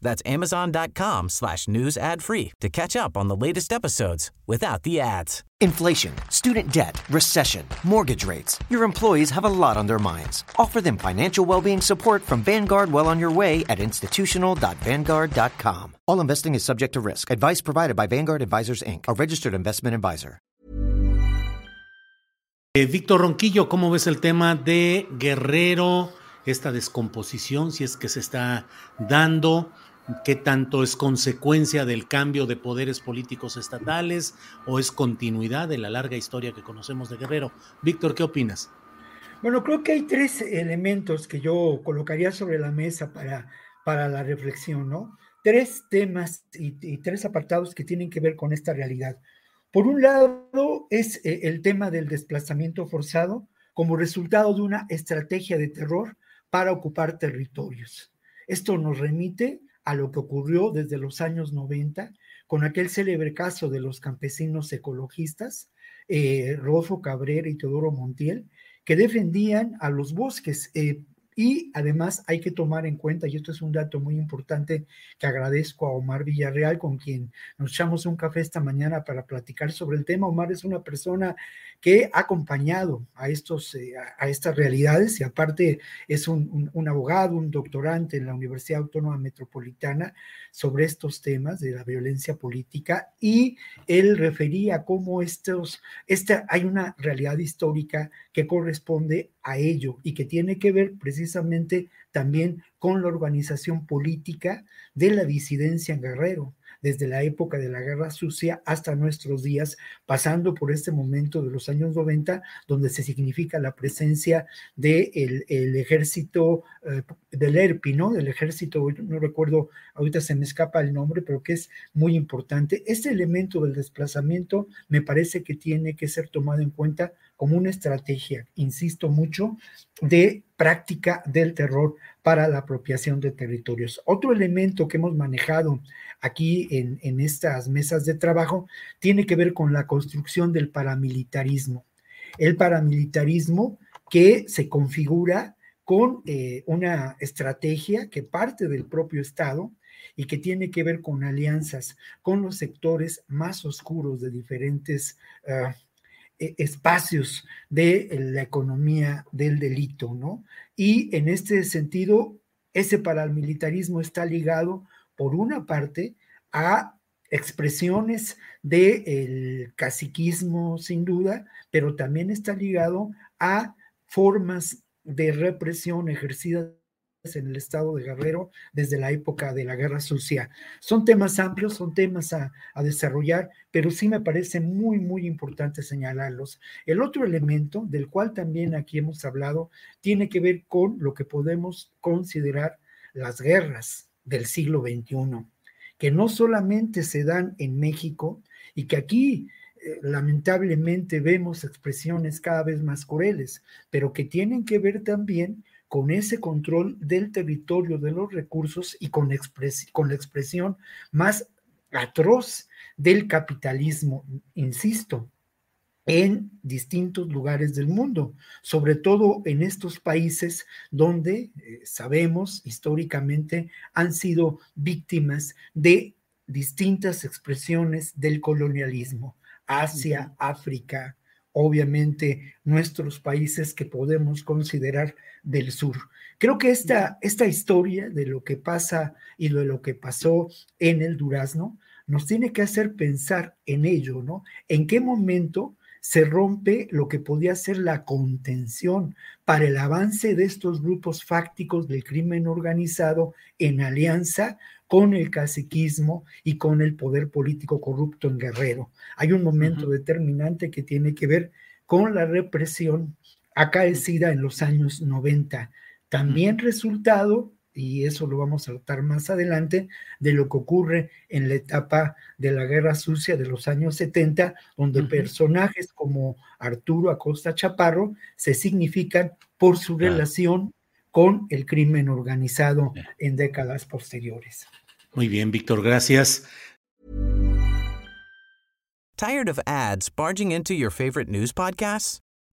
That's amazon.com slash news ad free to catch up on the latest episodes without the ads. Inflation, student debt, recession, mortgage rates. Your employees have a lot on their minds. Offer them financial well-being support from Vanguard well on your way at institutional.vanguard.com. All investing is subject to risk. Advice provided by Vanguard Advisors Inc., a registered investment advisor. Eh, Víctor Ronquillo, ¿cómo ves el tema de Guerrero? Esta descomposición, si es que se está dando. Qué tanto es consecuencia del cambio de poderes políticos estatales o es continuidad de la larga historia que conocemos de Guerrero. Víctor, ¿qué opinas? Bueno, creo que hay tres elementos que yo colocaría sobre la mesa para, para la reflexión, ¿no? Tres temas y, y tres apartados que tienen que ver con esta realidad. Por un lado es eh, el tema del desplazamiento forzado como resultado de una estrategia de terror para ocupar territorios. Esto nos remite a lo que ocurrió desde los años 90 con aquel célebre caso de los campesinos ecologistas, eh, Rodolfo Cabrera y Teodoro Montiel, que defendían a los bosques. Eh, y además hay que tomar en cuenta, y esto es un dato muy importante que agradezco a Omar Villarreal, con quien nos echamos un café esta mañana para platicar sobre el tema. Omar es una persona que ha acompañado a, estos, eh, a, estas realidades y aparte es un, un, abogado, un doctorante en la Universidad Autónoma Metropolitana sobre estos temas de la violencia política y él refería cómo estos, esta, hay una realidad histórica que corresponde a ello y que tiene que ver precisamente también con la organización política de la disidencia en Guerrero desde la época de la Guerra Sucia hasta nuestros días, pasando por este momento de los años 90, donde se significa la presencia del de el ejército eh, del ERPI, ¿no? Del ejército, no recuerdo, ahorita se me escapa el nombre, pero que es muy importante. Este elemento del desplazamiento me parece que tiene que ser tomado en cuenta como una estrategia, insisto mucho, de práctica del terror para la apropiación de territorios. Otro elemento que hemos manejado aquí en, estas mesas de trabajo tiene que ver con la construcción del paramilitarismo. El paramilitarismo que se configura con eh, una estrategia que parte del propio Estado y que tiene que ver con alianzas con los sectores más oscuros de diferentes e, espacios de la economía del delito, ¿no? Y en este sentido, ese paramilitarismo está ligado, por una parte, a expresiones del caciquismo, sin duda, pero también está ligado a formas de represión ejercidas en el estado de Guerrero desde la época de la Guerra Sucia. Son temas amplios, son temas a, desarrollar, pero sí me parece muy, muy importante señalarlos. El otro elemento del cual también aquí hemos hablado tiene que ver con lo que podemos considerar las guerras del siglo XXI, que no solamente se dan en México y que aquí eh, lamentablemente vemos expresiones cada vez más crueles, pero que tienen que ver también con ese control del territorio, de los recursos y con, con la expresión más atroz del capitalismo, insisto, en distintos lugares del mundo, sobre todo en estos países donde eh, sabemos históricamente han sido víctimas de distintas expresiones del colonialismo, Asia, África, obviamente nuestros países que podemos considerar del sur. Creo que esta, esta historia de lo que pasa y de lo que pasó en el Durazno nos tiene que hacer pensar en ello, ¿no? ¿En qué momento se rompe lo que podía ser la contención para el avance de estos grupos fácticos del crimen organizado en alianza con el caciquismo y con el poder político corrupto en Guerrero. Hay un momento uh -huh. determinante que tiene que ver con la represión acaecida en los años 90, también uh -huh. resultado y eso lo vamos a tratar más adelante, de lo que ocurre en la etapa de la Guerra Sucia de los años 70, donde personajes como Arturo Acosta Chaparro se significan por su relación con el crimen organizado en décadas posteriores. Muy bien, Víctor, gracias. Tired of ads barging into your favorite news podcasts?